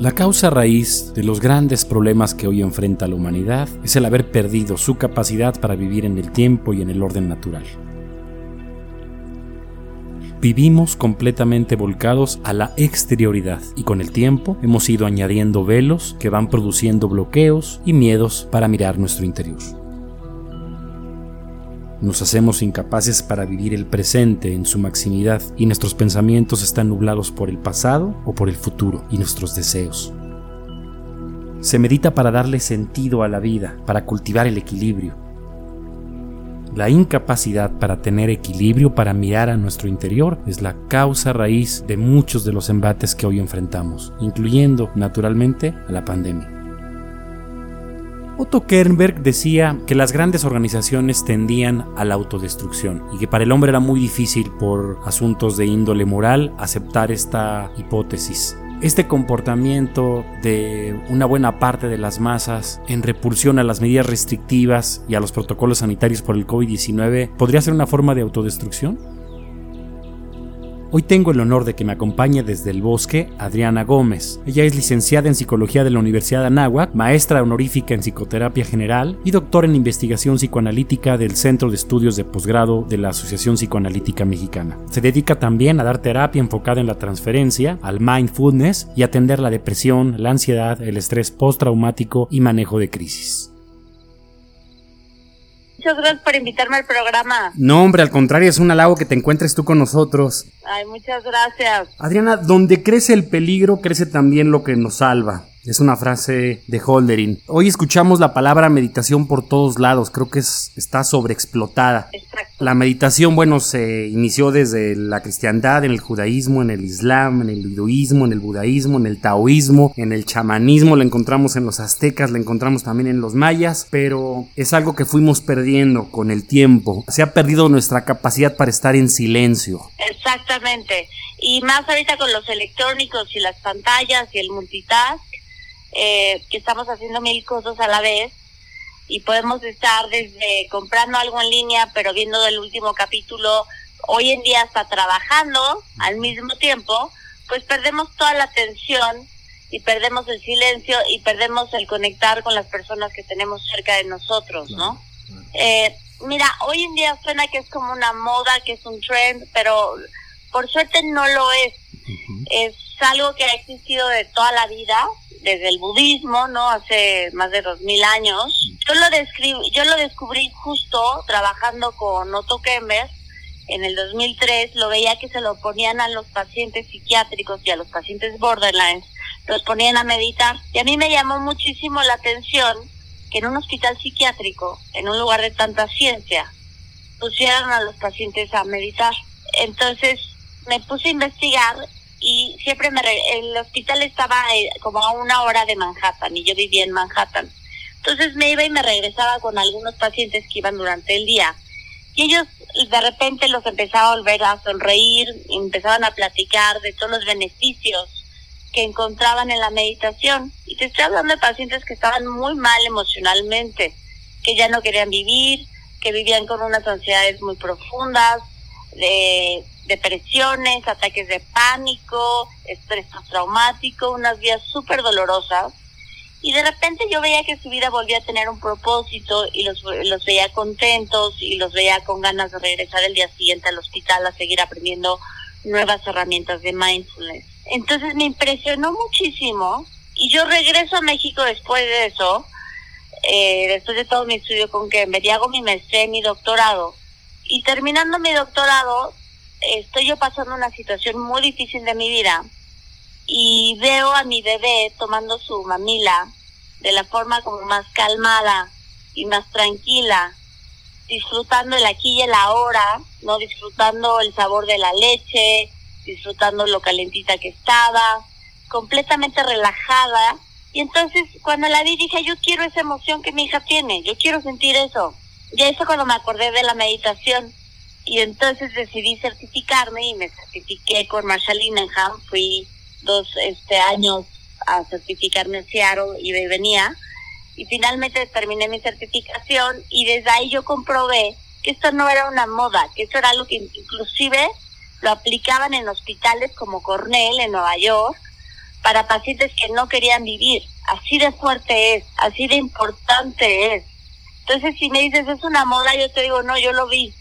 La causa raíz de los grandes problemas que hoy enfrenta la humanidad es el haber perdido su capacidad para vivir en el tiempo y en el orden natural. Vivimos completamente volcados a la exterioridad y con el tiempo hemos ido añadiendo velos que van produciendo bloqueos y miedos para mirar nuestro interior. Nos hacemos incapaces para vivir el presente en su maximidad y nuestros pensamientos están nublados por el pasado o por el futuro y nuestros deseos. Se medita para darle sentido a la vida, para cultivar el equilibrio. La incapacidad para tener equilibrio, para mirar a nuestro interior, es la causa raíz de muchos de los embates que hoy enfrentamos, incluyendo, naturalmente, a la pandemia. Otto Kernberg decía que las grandes organizaciones tendían a la autodestrucción y que para el hombre era muy difícil por asuntos de índole moral aceptar esta hipótesis. Este comportamiento de una buena parte de las masas en repulsión a las medidas restrictivas y a los protocolos sanitarios por el COVID-19 podría ser una forma de autodestrucción? Hoy tengo el honor de que me acompañe desde el bosque Adriana Gómez. Ella es licenciada en Psicología de la Universidad de Anáhuac, maestra honorífica en Psicoterapia General y doctora en Investigación Psicoanalítica del Centro de Estudios de Posgrado de la Asociación Psicoanalítica Mexicana. Se dedica también a dar terapia enfocada en la transferencia, al mindfulness y atender la depresión, la ansiedad, el estrés postraumático y manejo de crisis. Muchas gracias por invitarme al programa. No, hombre, al contrario, es un halago que te encuentres tú con nosotros. Ay, muchas gracias. Adriana, donde crece el peligro, crece también lo que nos salva. Es una frase de Holderin. Hoy escuchamos la palabra meditación por todos lados. Creo que es, está sobreexplotada. La meditación, bueno, se inició desde la cristiandad, en el judaísmo, en el islam, en el hinduismo, en el budaísmo, en el taoísmo, en el chamanismo. La encontramos en los aztecas, la encontramos también en los mayas, pero es algo que fuimos perdiendo con el tiempo. Se ha perdido nuestra capacidad para estar en silencio. Exactamente. Y más ahorita con los electrónicos y las pantallas y el multitask eh, que estamos haciendo mil cosas a la vez y podemos estar desde comprando algo en línea, pero viendo el último capítulo, hoy en día hasta trabajando al mismo tiempo, pues perdemos toda la atención y perdemos el silencio y perdemos el conectar con las personas que tenemos cerca de nosotros, ¿no? Eh, mira, hoy en día suena que es como una moda, que es un trend, pero por suerte no lo es. Es algo que ha existido de toda la vida desde el budismo, ¿no? Hace más de dos mil años. Yo lo, yo lo descubrí justo trabajando con Otto Kemmer en el 2003. Lo veía que se lo ponían a los pacientes psiquiátricos y a los pacientes borderlines. Los ponían a meditar. Y a mí me llamó muchísimo la atención que en un hospital psiquiátrico, en un lugar de tanta ciencia, pusieran a los pacientes a meditar. Entonces me puse a investigar y siempre me el hospital estaba eh, como a una hora de Manhattan y yo vivía en Manhattan. Entonces me iba y me regresaba con algunos pacientes que iban durante el día. Y ellos de repente los empezaba a volver a sonreír, empezaban a platicar de todos los beneficios que encontraban en la meditación. Y te estoy hablando de pacientes que estaban muy mal emocionalmente, que ya no querían vivir, que vivían con unas ansiedades muy profundas, de depresiones, ataques de pánico, estrés traumático, unas vidas súper dolorosas. Y de repente yo veía que su vida volvía a tener un propósito y los, los veía contentos y los veía con ganas de regresar el día siguiente al hospital a seguir aprendiendo nuevas herramientas de mindfulness. Entonces me impresionó muchísimo y yo regreso a México después de eso, eh, después de todo mi estudio con que me hago mi maestría y mi doctorado. Y terminando mi doctorado, estoy yo pasando una situación muy difícil de mi vida y veo a mi bebé tomando su mamila de la forma como más calmada y más tranquila, disfrutando el aquí y el ahora, no disfrutando el sabor de la leche, disfrutando lo calentita que estaba, completamente relajada. Y entonces cuando la vi dije, yo quiero esa emoción que mi hija tiene, yo quiero sentir eso. Y eso cuando me acordé de la meditación y entonces decidí certificarme y me certifiqué con Marshall Inenham. Fui dos este, años a certificarme en Seattle y venía. Y finalmente terminé mi certificación y desde ahí yo comprobé que esto no era una moda, que esto era algo que inclusive lo aplicaban en hospitales como Cornell en Nueva York, para pacientes que no querían vivir. Así de fuerte es, así de importante es. Entonces, si me dices es una moda, yo te digo, no, yo lo vi.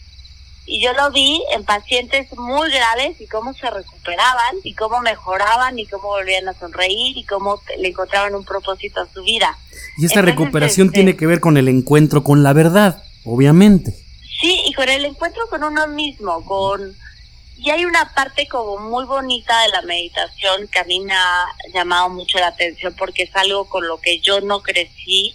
Y yo lo vi en pacientes muy graves y cómo se recuperaban y cómo mejoraban y cómo volvían a sonreír y cómo le encontraban un propósito a su vida. Y esta recuperación este, tiene que ver con el encuentro con la verdad, obviamente. Sí, y con el encuentro con uno mismo, con... Y hay una parte como muy bonita de la meditación que a mí me ha llamado mucho la atención porque es algo con lo que yo no crecí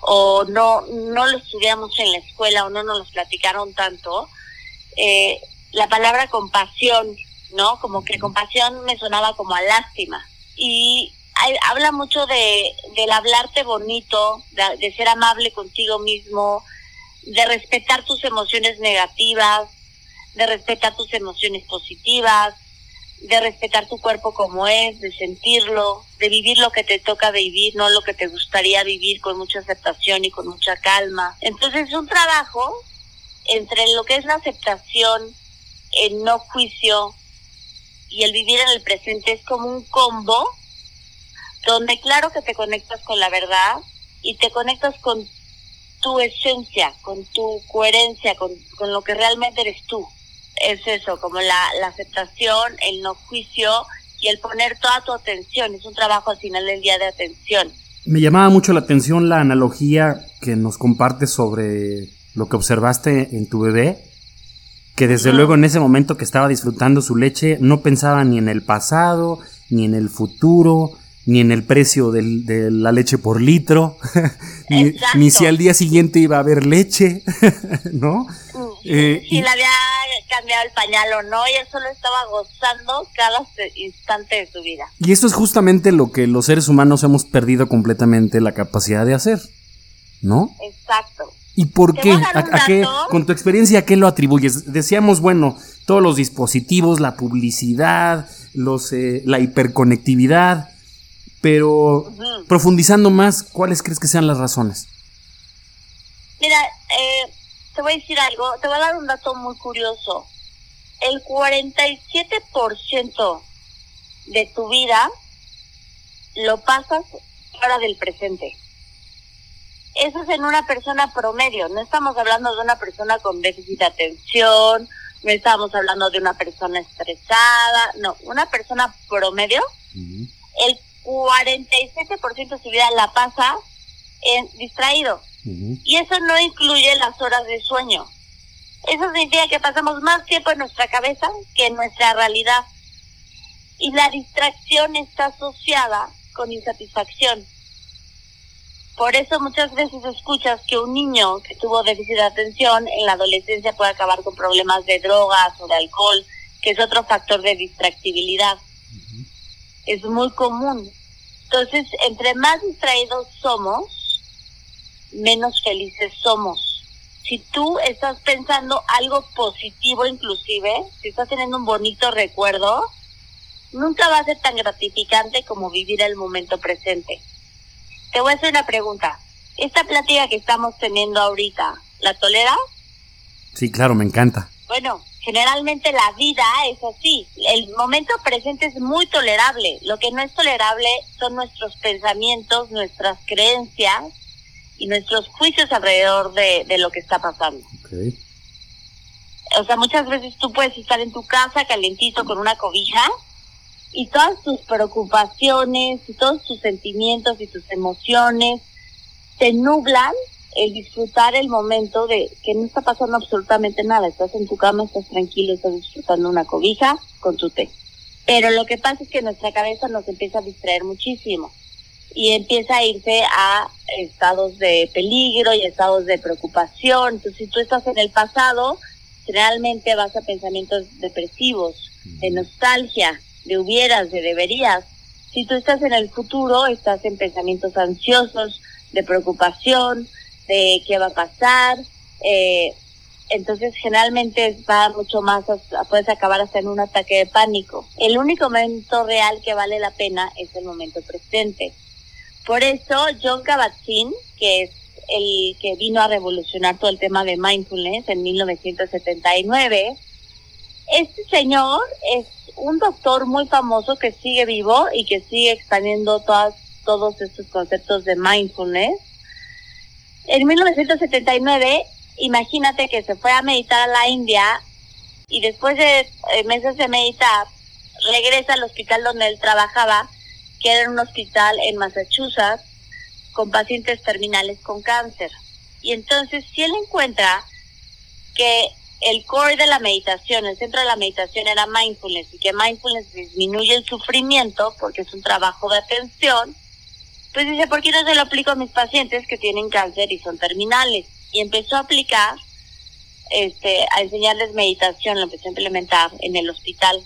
o no, no lo estudiamos en la escuela o no nos lo platicaron tanto, eh, la palabra compasión, ¿no? Como que compasión me sonaba como a lástima. Y habla mucho de, del hablarte bonito, de, ser amable contigo mismo, de respetar tus emociones negativas, de respetar tus emociones positivas, de respetar tu cuerpo como es, de sentirlo, de vivir lo que te toca vivir, no lo que te gustaría vivir con mucha aceptación y con mucha calma. Entonces es un trabajo entre lo que es la aceptación, el no juicio y el vivir en el presente es como un combo donde claro que te conectas con la verdad y te conectas con tu esencia, con tu coherencia, con, con lo que realmente eres tú es eso, como la, la aceptación, el no juicio y el poner toda tu atención. Es un trabajo al final del día de atención. Me llamaba mucho la atención la analogía que nos compartes sobre lo que observaste en tu bebé, que desde luego en ese momento que estaba disfrutando su leche no pensaba ni en el pasado, ni en el futuro, ni en el precio de la leche por litro, ni, si al día siguiente iba a haber leche, ¿no? Eh, si le había cambiado el pañal o no, y él solo estaba gozando cada instante de su vida. Y esto es justamente lo que los seres humanos hemos perdido completamente la capacidad de hacer, ¿no? Exacto. ¿Y por qué? ¿A, qué? Con tu experiencia, ¿a qué lo atribuyes? Decíamos, bueno, todos los dispositivos, la publicidad, los, eh, la hiperconectividad, pero profundizando más, ¿cuáles crees que sean las razones? Mira, eh, te voy a decir algo, te voy a dar un dato muy curioso. El 47% de tu vida lo pasas fuera del presente. Eso es en una persona promedio, no estamos hablando de una persona con déficit de atención, no estamos hablando de una persona estresada, no, una persona promedio, el 47% de su vida la pasa en distraído. Y eso no incluye las horas de sueño. Eso significa que pasamos más tiempo en nuestra cabeza que en nuestra realidad. Y la distracción está asociada con insatisfacción. Por eso muchas veces escuchas que un niño que tuvo déficit de atención en la adolescencia puede acabar con problemas de drogas o de alcohol, que es otro factor de distractibilidad. Es muy común. Entonces, entre más distraídos somos, menos felices somos. Si tú estás pensando algo positivo inclusive, si estás teniendo un bonito recuerdo, nunca va a ser tan gratificante como vivir el momento presente. Te voy a hacer una pregunta. Esta plática que estamos teniendo ahorita, ¿la toleras? Sí, claro, me encanta. Bueno, generalmente la vida es así. El momento presente es muy tolerable. Lo que no es tolerable son nuestros pensamientos, nuestras creencias y nuestros juicios alrededor de, lo que está pasando. O sea, muchas veces tú puedes estar en tu casa calentito con una cobija y todas tus preocupaciones y todos tus sentimientos y tus emociones te nublan el disfrutar el momento de que no está pasando absolutamente nada. Estás en tu cama, estás tranquilo, estás disfrutando una cobija con tu té. Pero lo que pasa es que nuestra cabeza nos empieza a distraer muchísimo y empieza a irse a estados de peligro y estados de preocupación. Entonces, si tú estás en el pasado, generalmente vas a pensamientos depresivos, de nostalgia, de hubieras, de deberías. Si tú estás en el futuro, estás en pensamientos ansiosos, de preocupación, de qué va a pasar. Eh, entonces generalmente va mucho más, puedes acabar hasta en un ataque de pánico. El único momento real que vale la pena es el momento presente. Por eso John Kabat-Zinn, que es el que vino a revolucionar todo el tema de mindfulness en 1979, este señor es un doctor muy famoso que sigue vivo y que sigue expandiendo todas, todos estos conceptos de mindfulness. En 1979, imagínate que se fue a meditar a la India y después de eh, meses de meditar, regresa al hospital donde él trabajaba, que era un hospital en Massachusetts, con pacientes terminales con cáncer. Y entonces, si él encuentra que el core de la meditación, el centro de la meditación era mindfulness y que mindfulness disminuye el sufrimiento porque es un trabajo de atención, pues dice, ¿por qué no se lo aplico a mis pacientes que tienen cáncer y son terminales? Y empezó a aplicar, este, a enseñarles meditación, lo empezó a implementar en el hospital.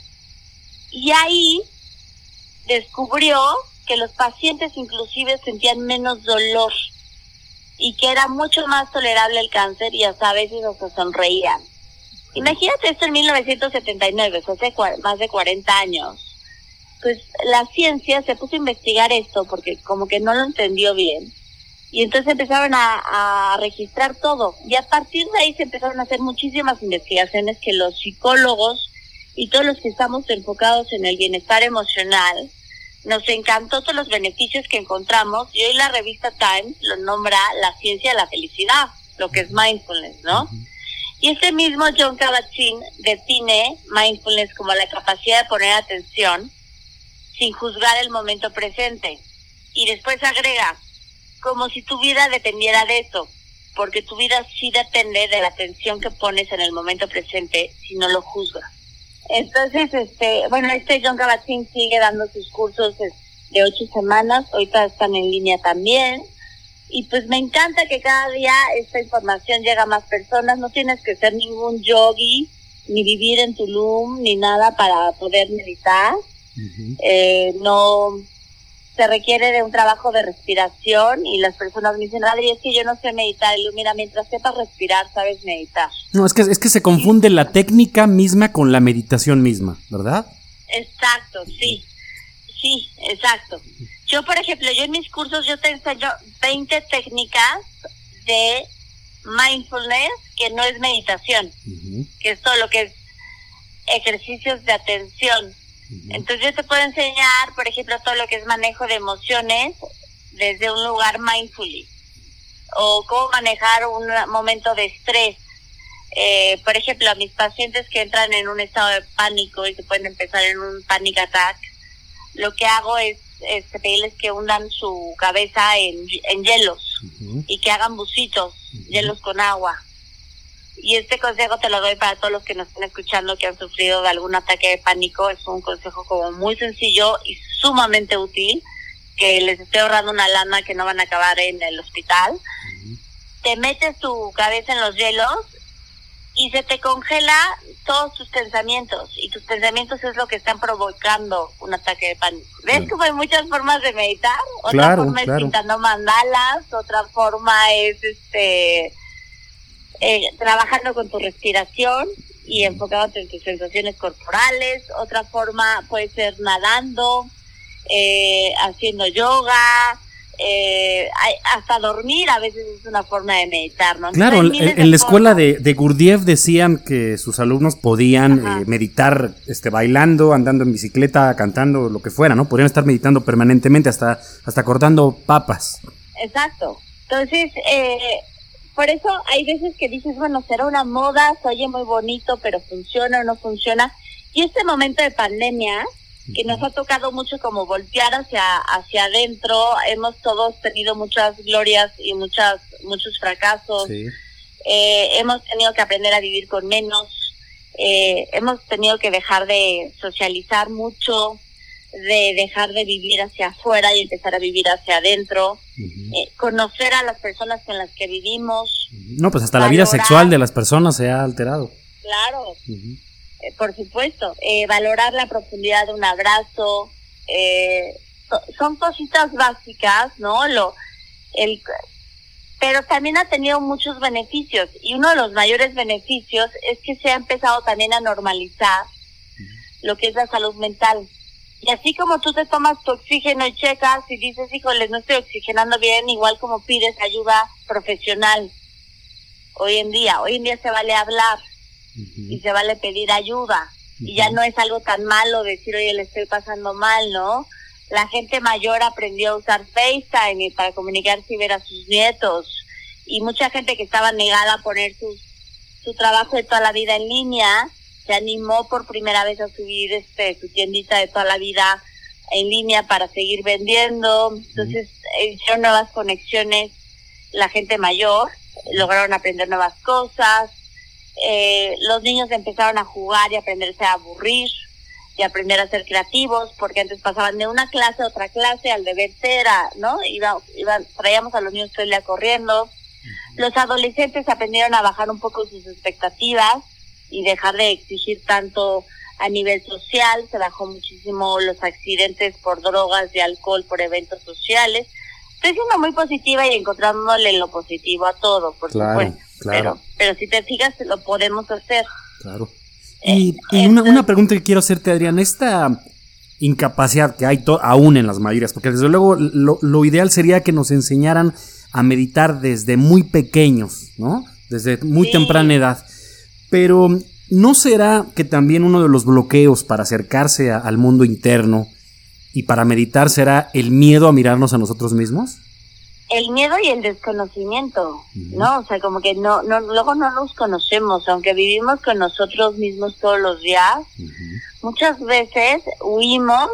Y ahí descubrió que los pacientes inclusive sentían menos dolor y que era mucho más tolerable el cáncer y hasta a veces hasta sonreían. Imagínate esto en 1979, hace más de 40 años. Pues la ciencia se puso a investigar esto porque como que no lo entendió bien. Y entonces empezaron a, a registrar todo. Y a partir de ahí se empezaron a hacer muchísimas investigaciones que los psicólogos y todos los que estamos enfocados en el bienestar emocional, nos encantó todos los beneficios que encontramos y hoy la revista Time lo nombra la ciencia de la felicidad, lo que es mindfulness, ¿no? Y este mismo John Kabat-Zinn define mindfulness como la capacidad de poner atención sin juzgar el momento presente. Y después agrega, como si tu vida dependiera de eso, porque tu vida sí depende de la atención que pones en el momento presente si no lo juzgas. Entonces, este, bueno, este John Kabat-Zinn sigue dando sus cursos de ocho semanas, ahorita están en línea también y pues me encanta que cada día esta información llega a más personas. No tienes que ser ningún yogi, ni vivir en Tulum, ni nada para poder meditar. eh, no se requiere de un trabajo de respiración y las personas me dicen, Adri, es que yo no sé meditar. Y yo, mira, mientras sepas respirar, sabes meditar. No, es que, es que se confunde la técnica misma con la meditación misma, ¿verdad? Exacto, sí. Sí, exacto. Yo, por ejemplo, yo en mis cursos yo te enseño 20 técnicas de mindfulness que no es meditación, que es todo lo que es ejercicios de atención. Entonces yo te puedo enseñar, por ejemplo, todo lo que es manejo de emociones desde un lugar mindfully o cómo manejar un momento de estrés. Eh, por ejemplo, a mis pacientes que entran en un estado de pánico y que pueden empezar en un panic attack, lo que hago es este, pedirles que hundan su cabeza en, hielos y que hagan bucitos, hielos con agua. Y este consejo te lo doy para todos los que nos están escuchando que han sufrido de algún ataque de pánico. Es un consejo como muy sencillo y sumamente útil, que les estoy ahorrando una lana que no van a acabar en el hospital. Te metes tu cabeza en los hielos y se te congela todos tus pensamientos y tus pensamientos es lo que están provocando un ataque de pánico. ¿Ves que hay muchas formas de meditar? Otra forma es pintando mandalas, otra forma es este eh, trabajando con tu respiración y enfocándote en tus sensaciones corporales, otra forma puede ser nadando, eh, haciendo yoga, eh, hasta dormir a veces es una forma de meditar, ¿no? Claro, en, la escuela de, de, Gurdjieff decían que sus alumnos podían eh, meditar este, bailando, andando en bicicleta, cantando, lo que fuera, ¿no? Podrían estar meditando permanentemente, hasta, hasta cortando papas. Exacto. Entonces, eh, por eso hay veces que dices, bueno, será una moda, se oye muy bonito, pero funciona o no funciona. Y este momento de pandemia, que nos ha tocado mucho como voltear hacia hacia adentro. Hemos todos tenido muchas glorias y muchas muchos fracasos. Eh, hemos tenido que aprender a vivir con menos. Eh, hemos tenido que dejar de socializar mucho, de dejar de vivir hacia afuera y empezar a vivir hacia adentro. Eh, conocer a las personas con las que vivimos. No, pues hasta la vida sexual de las personas se ha alterado. Claro. Eh, por supuesto, eh, valorar la profundidad de un abrazo, eh, son cositas básicas, ¿no? Lo, el, pero también ha tenido muchos beneficios y uno de los mayores beneficios es que se ha empezado también a normalizar lo que es la salud mental. Y así como tú te tomas tu oxígeno y checas y dices, híjole, no estoy oxigenando bien, igual como pides ayuda profesional. Hoy en día, hoy en día se vale hablar, y se vale pedir ayuda. y ya no es algo tan malo decir, oye, le estoy pasando mal, ¿no? La gente mayor aprendió a usar FaceTime para comunicarse y ver a sus nietos. Y mucha gente que estaba negada a poner su, su trabajo de toda la vida en línea, se animó por primera vez a subir este su tiendita de toda la vida en línea para seguir vendiendo. Entonces hicieron nuevas conexiones la gente mayor, lograron aprender nuevas cosas. Eh, los niños empezaron a jugar y aprenderse a aburrir y aprender a ser creativos, porque antes pasaban de una clase a otra clase, al deber ser, ¿no? Iba, iba, traíamos a los niños todo el día corriendo. Los adolescentes aprendieron a bajar un poco sus expectativas y dejar de exigir tanto a nivel social, se bajó muchísimo los accidentes por drogas y alcohol por eventos sociales. Estoy siendo muy positiva y encontrándole lo positivo a todo, por supuesto. Pero, pero si te fijas, lo podemos hacer. Claro. Y, una, pregunta que quiero hacerte, Adrián, esta incapacidad que hay aún en las mayorías, porque desde luego lo, ideal sería que nos enseñaran a meditar desde muy pequeños, ¿no? Desde muy temprana edad. Pero ¿no será que también uno de los bloqueos para acercarse al mundo interno y para meditar será el miedo a mirarnos a nosotros mismos? el miedo y el desconocimiento, ¿no? O sea, como que no, no, luego no nos conocemos, aunque vivimos con nosotros mismos todos los días, muchas veces huimos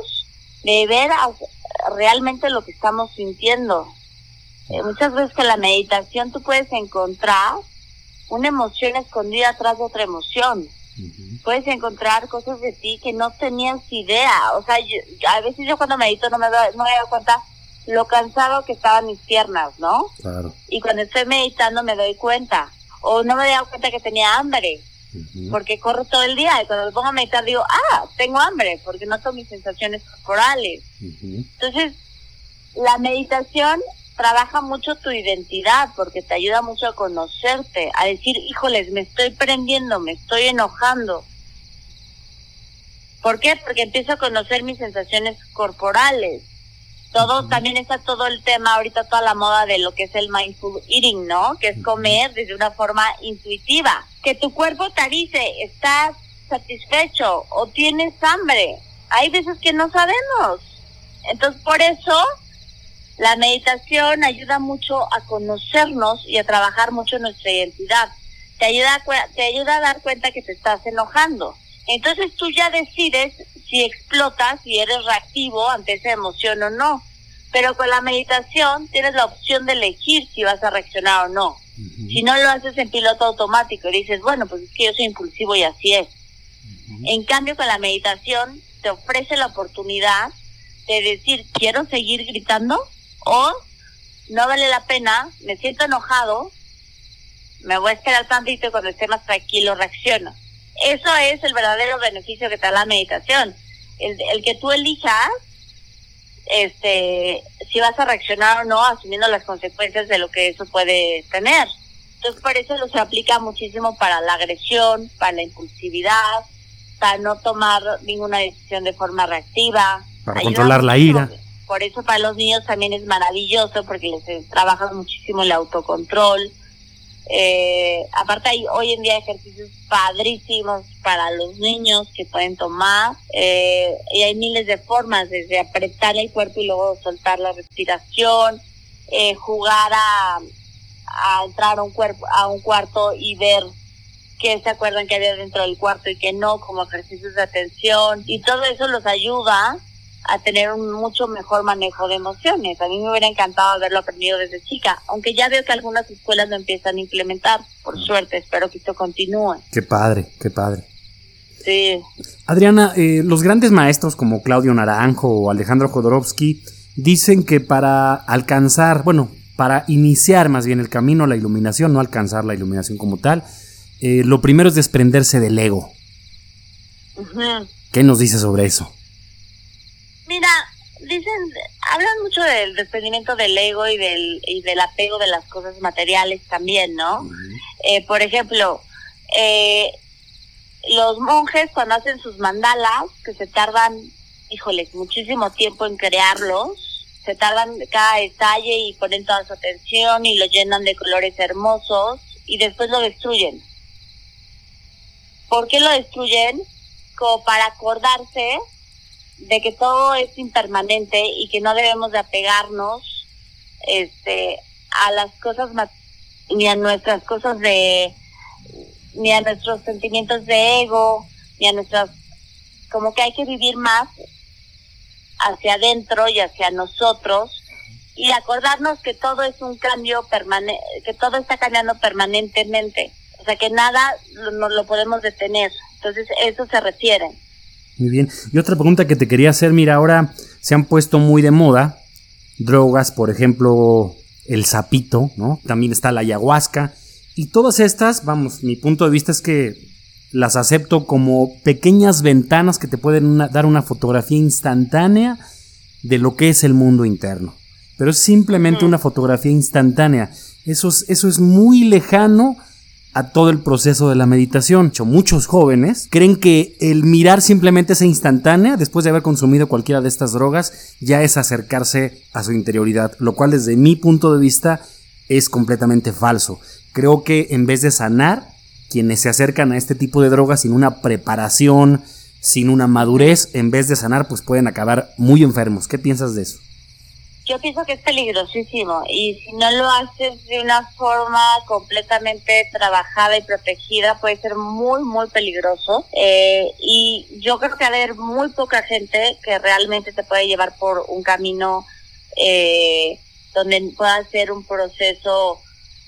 de ver realmente lo que estamos sintiendo. Eh, muchas veces con la meditación tú puedes encontrar una emoción escondida atrás de otra emoción. Puedes encontrar cosas de ti que no tenías idea. O sea, a veces yo cuando medito no me, doy, no me doy cuenta lo cansado que estaban mis piernas, ¿no? Claro. Y cuando estoy meditando me doy cuenta. O no me doy cuenta que tenía hambre. Porque corro todo el día y cuando me pongo a meditar digo, ah, tengo hambre, porque noto mis sensaciones corporales. Entonces, la meditación trabaja mucho tu identidad porque te ayuda mucho a conocerte, a decir, híjoles, me estoy prendiendo, me estoy enojando. ¿Por qué? Porque empiezo a conocer mis sensaciones corporales todo también está todo el tema ahorita toda la moda de lo que es el mindful eating, ¿no? Que es comer desde una forma intuitiva, que tu cuerpo te dice, estás satisfecho o tienes hambre. Hay veces que no sabemos. Entonces, por eso la meditación ayuda mucho a conocernos y a trabajar mucho nuestra identidad. Te ayuda te ayuda a dar cuenta que te estás enojando. Entonces tú ya decides si explotas, si eres reactivo ante esa emoción o no. Pero con la meditación tienes la opción de elegir si vas a reaccionar o no. Si no lo haces en piloto automático y dices, bueno, pues es que yo soy impulsivo y así es. En cambio, con la meditación te ofrece la oportunidad de decir, quiero seguir gritando o no vale la pena, me siento enojado, me voy a esperar tantito y cuando esté más tranquilo reacciono. Eso es el verdadero beneficio que te da la meditación. El, el que tú elijas este si vas a reaccionar o no asumiendo las consecuencias de lo que eso puede tener. Entonces por eso lo se aplica muchísimo para la agresión, para la impulsividad, para no tomar ninguna decisión de forma reactiva. Para controlar la ira. Por eso para los niños también es maravilloso porque les trabaja muchísimo el autocontrol, eh, aparte hay hoy en día ejercicios padrísimos para los niños que pueden tomar eh, y hay miles de formas, desde apretar el cuerpo y luego soltar la respiración, eh, jugar a, a entrar a un, cuerpo, a un cuarto y ver qué se acuerdan que había dentro del cuarto y que no, como ejercicios de atención y todo eso los ayuda a tener un mucho mejor manejo de emociones. A mí me hubiera encantado haberlo aprendido desde chica, aunque ya veo que algunas escuelas lo empiezan a implementar, por mm. suerte, espero que esto continúe. Qué padre, qué padre. Sí. Adriana, eh, los grandes maestros como Claudio Naranjo o Alejandro Jodorowsky dicen que para alcanzar, bueno, para iniciar más bien el camino a la iluminación, no alcanzar la iluminación como tal, eh, lo primero es desprenderse del ego. ¿Qué nos dice sobre eso? Mira, dicen, hablan mucho del desprendimiento del ego y del, y del apego de las cosas materiales también, ¿no? eh, por ejemplo, eh, los monjes cuando hacen sus mandalas, que se tardan, híjoles, muchísimo tiempo en crearlos, se tardan cada detalle y ponen toda su atención y lo llenan de colores hermosos y después lo destruyen. ¿Por qué lo destruyen? como para acordarse de que todo es impermanente y que no debemos de apegarnos este a las cosas ni a nuestras cosas de ni a nuestros sentimientos de ego ni a nuestras como que hay que vivir más hacia adentro y hacia nosotros y acordarnos que todo es un cambio permanente, que todo está cambiando permanentemente, o sea que nada no lo podemos detener. Entonces eso se refiere. Muy bien. Y otra pregunta que te quería hacer, mira, ahora se han puesto muy de moda drogas, por ejemplo, el sapito, ¿no? También está la ayahuasca. Y todas estas, vamos, mi punto de vista es que las acepto como pequeñas ventanas que te pueden dar una fotografía instantánea de lo que es el mundo interno. Pero es simplemente una fotografía instantánea. Eso es, eso es muy lejano a todo el proceso de la meditación. Muchos jóvenes creen que el mirar simplemente esa instantánea, después de haber consumido cualquiera de estas drogas, ya es acercarse a su interioridad, lo cual desde mi punto de vista es completamente falso. Creo que en vez de sanar, quienes se acercan a este tipo de drogas sin una preparación, sin una madurez, en vez de sanar, pues pueden acabar muy enfermos. ¿Qué piensas de eso? Yo pienso que es peligrosísimo y si no lo haces de una forma completamente trabajada y protegida puede ser muy, muy peligroso. Eh, y yo creo que va a haber muy poca gente que realmente te puede llevar por un camino eh, donde pueda ser un proceso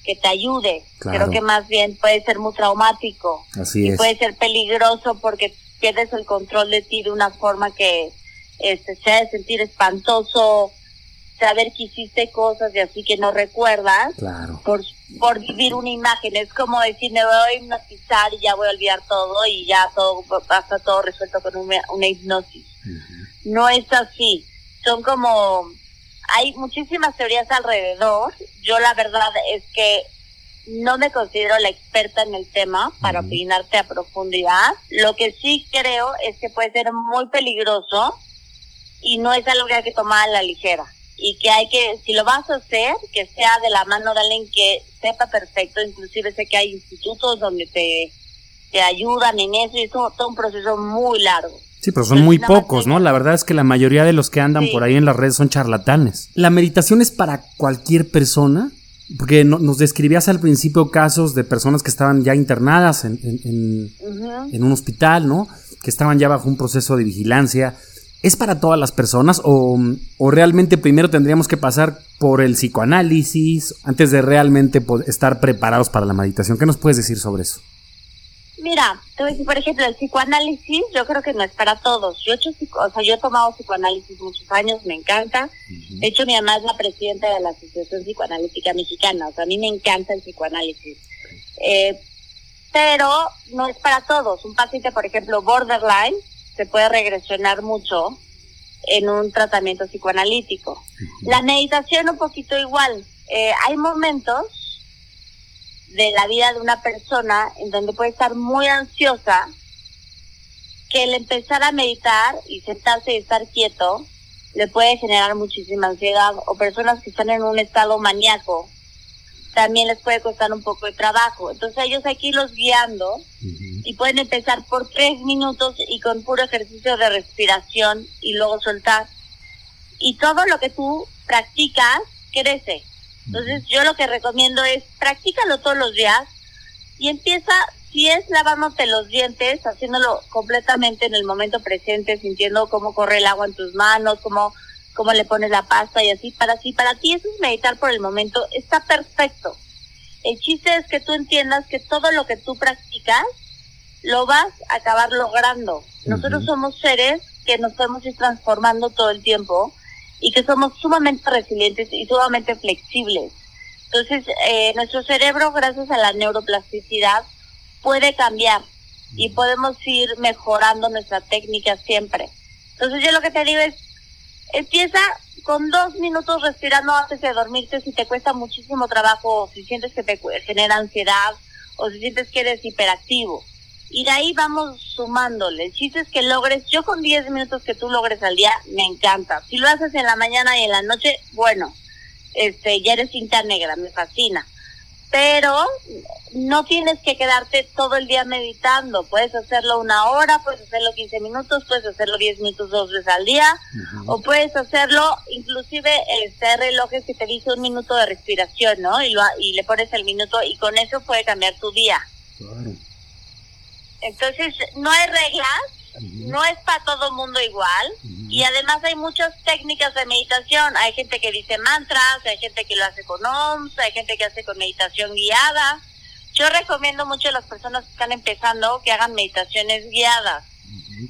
que te ayude. Creo que más bien puede ser muy traumático. Así y puede ser peligroso porque pierdes el control de ti de una forma que este, se ha de sentir espantoso, saber que hiciste cosas y así que no recuerdas por, por vivir una imagen. Es como decir, me voy a hipnotizar y ya voy a olvidar todo y ya todo pasa todo resuelto con una, una hipnosis. No es así. Son como hay muchísimas teorías alrededor. Yo la verdad es que no me considero la experta en el tema para opinarte a profundidad. Lo que sí creo es que puede ser muy peligroso y no es algo que hay que tomar a la ligera. Y que hay que, si lo vas a hacer, que sea de la mano de alguien que sepa perfecto. Inclusive sé que hay institutos donde te, te ayudan en eso y es todo un proceso muy largo. Sí, pero son muy pocos, ¿no? La verdad es que la mayoría de los que andan por ahí en las redes son charlatanes. ¿La meditación es para cualquier persona? Porque nos describías al principio casos de personas que estaban ya internadas en, en, un hospital, ¿no? Que estaban ya bajo un proceso de vigilancia. ¿Es para todas las personas o, o, realmente primero tendríamos que pasar por el psicoanálisis antes de realmente estar preparados para la meditación? ¿Qué nos puedes decir sobre eso? Mira, te voy a decir, por ejemplo, el psicoanálisis yo creo que no es para todos. Yo he, hecho, o sea, yo he tomado psicoanálisis muchos años, me encanta. De hecho, mi mamá es la presidenta de la Asociación Psicoanalítica Mexicana, o sea, a mí me encanta el psicoanálisis. Eh, pero no es para todos. Un paciente, por ejemplo, borderline, se puede regresionar mucho en un tratamiento psicoanalítico. La meditación un poquito igual. Eh, hay momentos de la vida de una persona en donde puede estar muy ansiosa, que el empezar a meditar y sentarse y estar quieto le puede generar muchísima ansiedad o personas que están en un estado maníaco también les puede costar un poco de trabajo. Entonces ellos aquí los guiando y pueden empezar por tres minutos y con puro ejercicio de respiración y luego soltar. Y todo lo que tú practicas crece. Entonces yo lo que recomiendo es practícalo todos los días y empieza, si es lavándote los dientes, haciéndolo completamente en el momento presente, sintiendo cómo corre el agua en tus manos, cómo, cómo le pones la pasta y así. Para, si para ti eso es meditar por el momento, está perfecto. El chiste es que tú entiendas que todo lo que tú practicas lo vas a acabar logrando. Nosotros somos seres que nos podemos ir transformando todo el tiempo y que somos sumamente resilientes y sumamente flexibles. Entonces, eh, nuestro cerebro, gracias a la neuroplasticidad, puede cambiar y podemos ir mejorando nuestra técnica siempre. Entonces, yo lo que te digo es, empieza con dos minutos respirando antes de dormirte si te cuesta muchísimo trabajo, o si sientes que te genera ansiedad, o si sientes que eres hiperactivo y de ahí vamos sumándole. El chiste es que logres, yo con 10 minutos que tú logres al día, me encanta. Si lo haces en la mañana y en la noche, bueno, este, ya eres cinta negra, me fascina. Pero no tienes que quedarte todo el día meditando. Puedes hacerlo una hora, puedes hacerlo 15 minutos, puedes hacerlo 10 minutos dos veces al día, o puedes hacerlo, inclusive este relojes que te dice un minuto de respiración, ¿no? Y, lo, y le pones el minuto y con eso puede cambiar tu día. Claro. Entonces, no hay reglas, no es para todo el mundo igual y además hay muchas técnicas de meditación. Hay gente que dice mantras, hay gente que lo hace con OMS, hay gente que hace con meditación guiada. Yo recomiendo mucho a las personas que están empezando que hagan meditaciones guiadas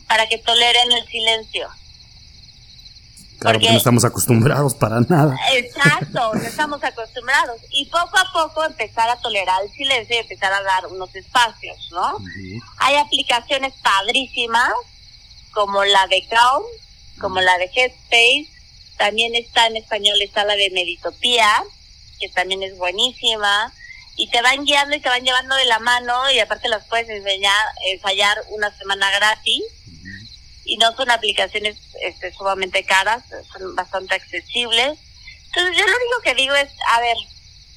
para que toleren el silencio. Claro, porque, no estamos acostumbrados para nada. Exacto, no estamos acostumbrados. Y poco a poco empezar a tolerar el silencio y empezar a dar unos espacios, ¿no? Hay aplicaciones padrísimas, como la de Calm, como la de Headspace. También está en español, está la de Meditopía, que también es buenísima. Y te van guiando y te van llevando de la mano y aparte las puedes enseñar, ensayar una semana gratis y no son aplicaciones este, sumamente caras, son bastante accesibles. Entonces yo lo único que digo es, a ver,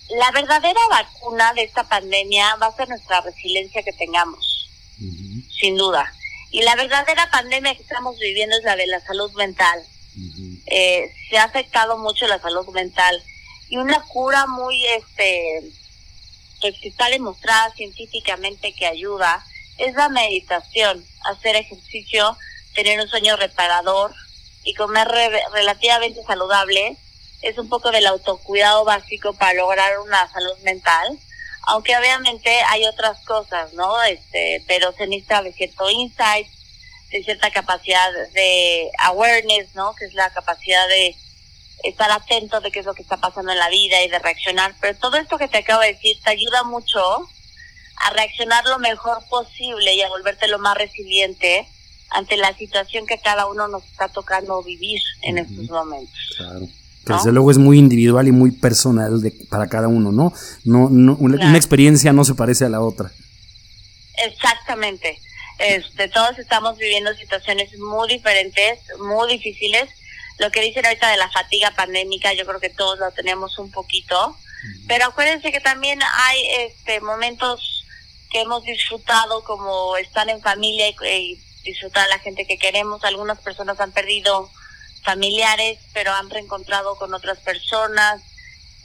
la verdadera vacuna de esta pandemia va a ser nuestra resiliencia que tengamos, sin duda. Y la verdadera pandemia que estamos viviendo es la de la salud mental. eh, se ha afectado mucho la salud mental y una cura muy, este, que está demostrada científicamente que ayuda es la meditación, hacer ejercicio tener un sueño reparador y comer relativamente saludable es un poco del autocuidado básico para lograr una salud mental, aunque obviamente hay otras cosas, ¿no? Este, pero se necesita de cierto insight, de cierta capacidad de awareness, ¿no? Que es la capacidad de estar atento de qué es lo que está pasando en la vida y de reaccionar. Pero todo esto que te acabo de decir te ayuda mucho a reaccionar lo mejor posible y a volverte lo más resiliente ante la situación que cada uno nos está tocando vivir en estos momentos. Claro. desde luego es muy individual y muy personal de, para cada uno, ¿no? no, no una, experiencia no se parece a la otra. Exactamente. Este, todos estamos viviendo situaciones muy diferentes, muy difíciles. Lo que dicen ahorita de la fatiga pandémica, yo creo que todos lo tenemos un poquito. Pero acuérdense que también hay este momentos que hemos disfrutado como estar en familia y disfrutar a la gente que queremos. Algunas personas han perdido familiares, pero han reencontrado con otras personas.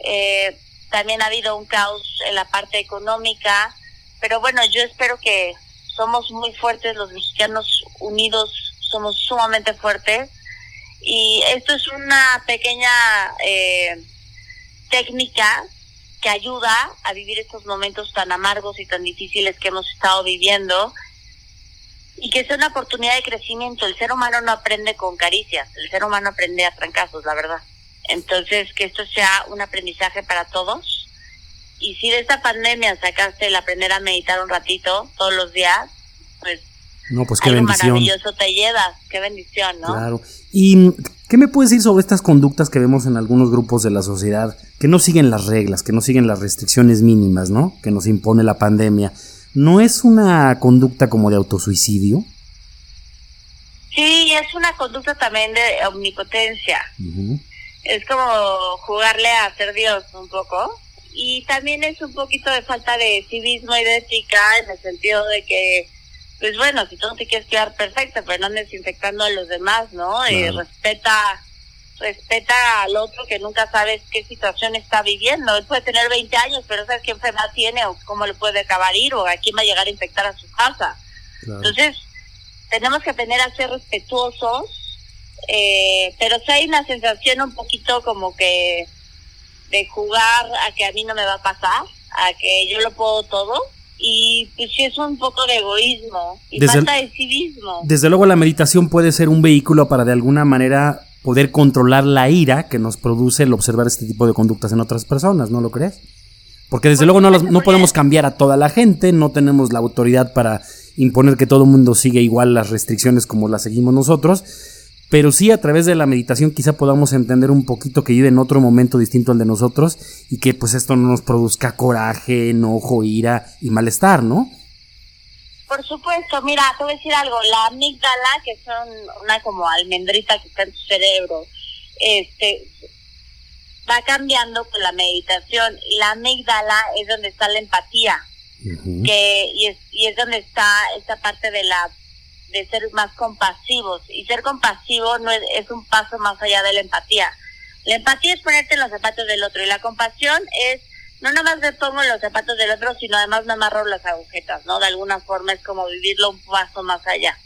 Eh, también ha habido un caos en la parte económica, pero bueno, yo espero que somos muy fuertes, los mexicanos unidos somos sumamente fuertes y esto es una pequeña eh, técnica que ayuda a vivir estos momentos tan amargos y tan difíciles que hemos estado viviendo y que sea una oportunidad de crecimiento. El ser humano no aprende con caricias, el ser humano aprende a trancazos, la verdad. Entonces, que esto sea un aprendizaje para todos. Y si de esta pandemia sacaste el aprender a meditar un ratito todos los días, pues, no, pues qué bendición. maravilloso te llevas, qué bendición, ¿no? Claro. ¿Y qué me puedes decir sobre estas conductas que vemos en algunos grupos de la sociedad que no siguen las reglas, que no siguen las restricciones mínimas, ¿no? Que nos impone la pandemia. ¿No es una conducta como de autosuicidio? Sí, es una conducta también de omnipotencia. Es como jugarle a ser Dios un poco. Y también es un poquito de falta de civismo y de ética en el sentido de que, pues bueno, si tú no te quieres quedar perfecto, pero no andes infectando a los demás, ¿no? Y respeta respeta al otro que nunca sabes qué situación está viviendo. Él puede tener 20 años, pero sabes qué enfermedad tiene o cómo le puede acabar ir o a quién va a llegar a infectar a su casa. Entonces, tenemos que aprender a ser respetuosos, eh, pero si hay una sensación un poquito como que de jugar a que a mí no me va a pasar, a que yo lo puedo todo. Y pues sí es un poco de egoísmo y falta de civismo. Desde luego la meditación puede ser un vehículo para de alguna manera poder controlar la ira que nos produce el observar este tipo de conductas en otras personas, ¿no lo crees? Porque desde luego no, no podemos cambiar a toda la gente, no tenemos la autoridad para imponer que todo el mundo siga igual las restricciones como las seguimos nosotros, pero sí a través de la meditación quizá podamos entender un poquito que vive en otro momento distinto al de nosotros y que pues esto no nos produzca coraje, enojo, ira y malestar, ¿no? Por supuesto, mira, te voy a decir algo, la amígdala, que son una como almendrita que está en tu cerebro, este, va cambiando con la meditación y la amígdala es donde está la empatía que y es, y es donde está esta parte de la de ser más compasivos y ser compasivo no es, es un paso más allá de la empatía. La empatía es ponerte en los zapatos del otro y la compasión es no nada más me pongo en los zapatos del otro sino además me amarro las agujetas no de alguna forma es como vivirlo un paso más allá.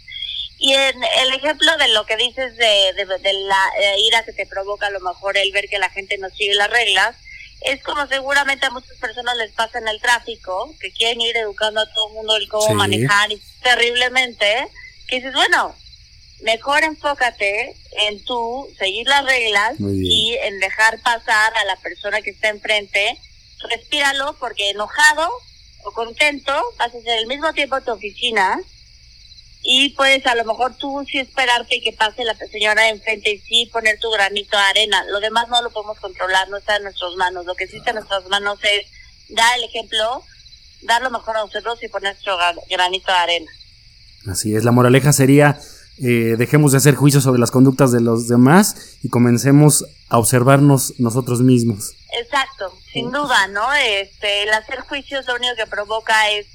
Y en el ejemplo de lo que dices de, de, la eh, ira que te provoca a lo mejor el ver que la gente no sigue las reglas, es como seguramente a muchas personas les pasa en el tráfico, que quieren ir educando a todo el mundo el cómo manejar y terriblemente, que dices, bueno, mejor enfócate en tú seguir las reglas y en dejar pasar a la persona que está enfrente, respíralo porque enojado o contento vas a el mismo tiempo tu oficina y puedes a lo mejor tú sí esperarte que pase la señora enfrente y sí poner tu granito de arena. Lo demás no lo podemos controlar, no está en nuestras manos. Lo que sí está en nuestras manos es dar el ejemplo, dar lo mejor a nosotros y poner nuestro granito de arena. Así es, la moraleja sería eh, dejemos de hacer juicios sobre las conductas de los demás y comencemos a observarnos nosotros mismos. Exacto, sin duda, ¿no? Este, el hacer juicios lo único que provoca es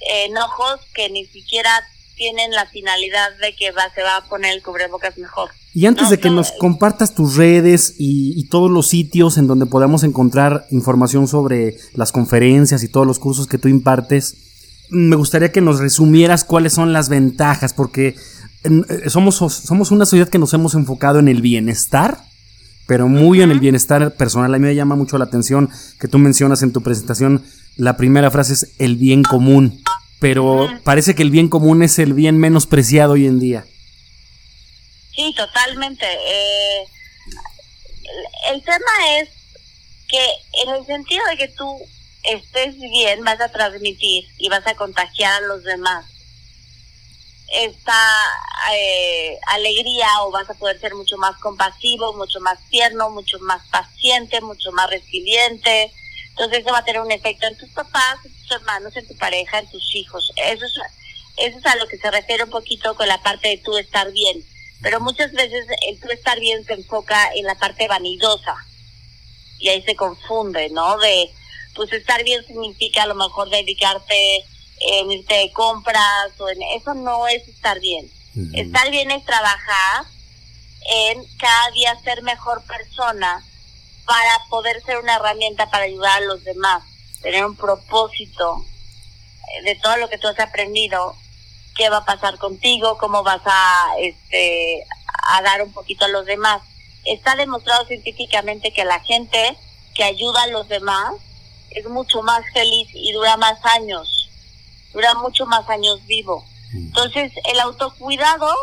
eh, enojos que ni siquiera tienen la finalidad de que va, se va a poner el cubrebocas mejor. Y antes de que nos compartas tus redes y, todos los sitios en donde podamos encontrar información sobre las conferencias y todos los cursos que tú impartes, me gustaría que nos resumieras cuáles son las ventajas, porque eh, somos, somos una sociedad que nos hemos enfocado en el bienestar, pero muy en el bienestar personal. A mí me llama mucho la atención que tú mencionas en tu presentación, la primera frase es el bien común pero parece que el bien común es el bien menos preciado hoy en día. Sí, totalmente. Eh, el, tema es que en el sentido de que tú estés bien, vas a transmitir y vas a contagiar a los demás esta eh, alegría o vas a poder ser mucho más compasivo, mucho más tierno, mucho más paciente, mucho más resiliente, entonces eso va a tener un efecto en tus papás, en tus hermanos, en tu pareja, en tus hijos. Eso es, eso es a lo que se refiere un poquito con la parte de tú estar bien. Pero muchas veces el tú estar bien se enfoca en la parte vanidosa. Y ahí se confunde, ¿no? De, pues estar bien significa a lo mejor dedicarte en irte de compras o en eso no es estar bien. Estar bien es trabajar en cada día ser mejor persona para poder ser una herramienta para ayudar a los demás, tener un propósito eh, de todo lo que tú has aprendido, qué va a pasar contigo, cómo vas a, este, a dar un poquito a los demás. Está demostrado científicamente que la gente que ayuda a los demás es mucho más feliz y dura más años, dura mucho más años vivo. Mm. Entonces, el autocuidado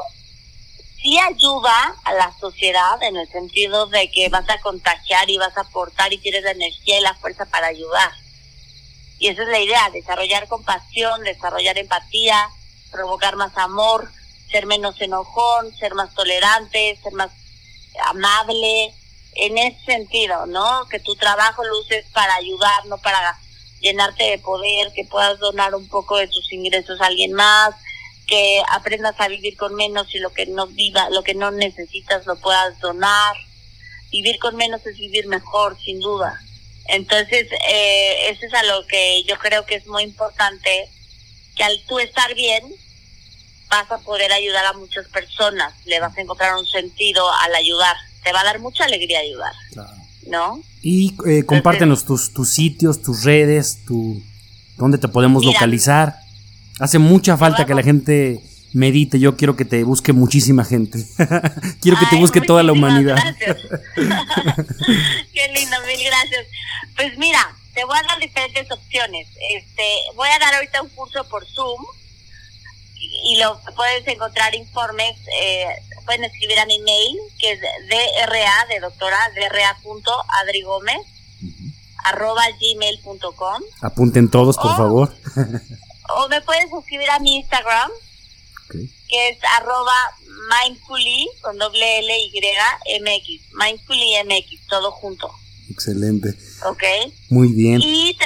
sí ayuda a la sociedad en el sentido de que vas a contagiar y vas a aportar y tienes la energía y la fuerza para ayudar. Y esa es la idea, desarrollar compasión, desarrollar empatía, provocar más amor, ser menos enojón, ser más tolerante, ser más amable, en ese sentido, ¿no? Que tu trabajo lo uses para ayudar, no para llenarte de poder, que puedas donar un poco de tus ingresos a alguien más, que aprendas a vivir con menos y lo que no viva, lo que no necesitas lo puedas donar. Vivir con menos es vivir mejor, sin duda. Entonces, eh, eso es a lo que yo creo que es muy importante, que al tú estar bien, vas a poder ayudar a muchas personas, le vas a encontrar un sentido al ayudar, te va a dar mucha alegría ayudar, ¿no? Y eh, compártenos tus, tus sitios, tus redes, tu, dónde te podemos localizar. Hace mucha falta que la gente medite. Yo quiero que te busque muchísima gente. quiero que te busque toda la humanidad. Gracias. Qué lindo, mil gracias. Pues mira, te voy a dar diferentes opciones. Este, voy a dar ahorita un curso por Zoom y lo puedes encontrar informes, eh, pueden escribir a mi mail, que es DRA de doctora, DRA.adrigómez, arroba gmail.com. Apunten todos, por favor. o me puedes suscribir a mi Instagram, que es arroba mindfully con doble L Y MX, mindfully MX, todo junto. Excelente. Ok. Muy bien. Y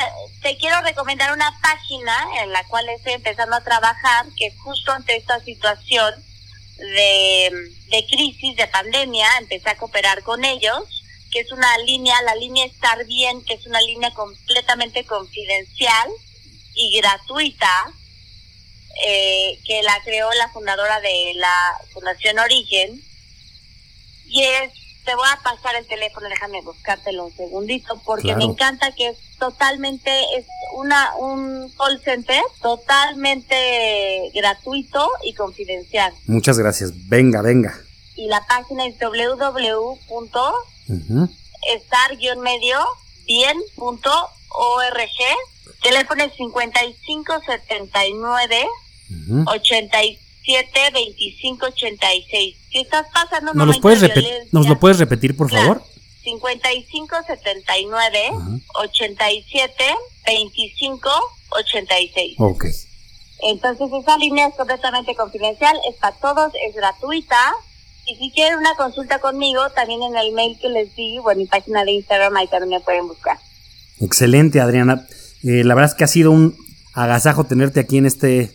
te, quiero recomendar una página en la cual estoy empezando a trabajar, que justo ante esta situación de, de crisis, de pandemia, empecé a cooperar con ellos. que es una línea, la línea Estar Bien, que es una línea completamente confidencial y gratuita, eh, que la creó la fundadora de la Fundación Origen. Y es, te voy a pasar el teléfono, déjame buscártelo un segundito, porque me encanta que es totalmente, es una un call center totalmente gratuito y confidencial. Muchas gracias. Venga, venga. Y la página es www estar-medio bien.org. Teléfono es 5579 87 25 86. Si estás pasando ¿Nos, los puedes ¿Nos lo puedes repetir, por favor? 5579 87 25 86. Ok. Entonces esa línea es completamente confidencial, es para todos, es gratuita y si quieren una consulta conmigo, también en el mail que les di o en mi página de Instagram, ahí también me pueden buscar. Excelente, Adriana. Eh, la verdad es que ha sido un agasajo tenerte aquí en este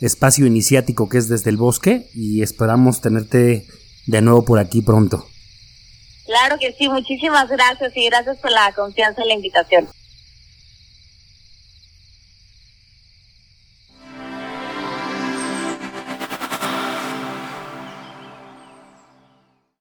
espacio iniciático que es desde el bosque y esperamos tenerte de nuevo por aquí pronto. Claro que sí, muchísimas gracias y gracias por la confianza y la invitación.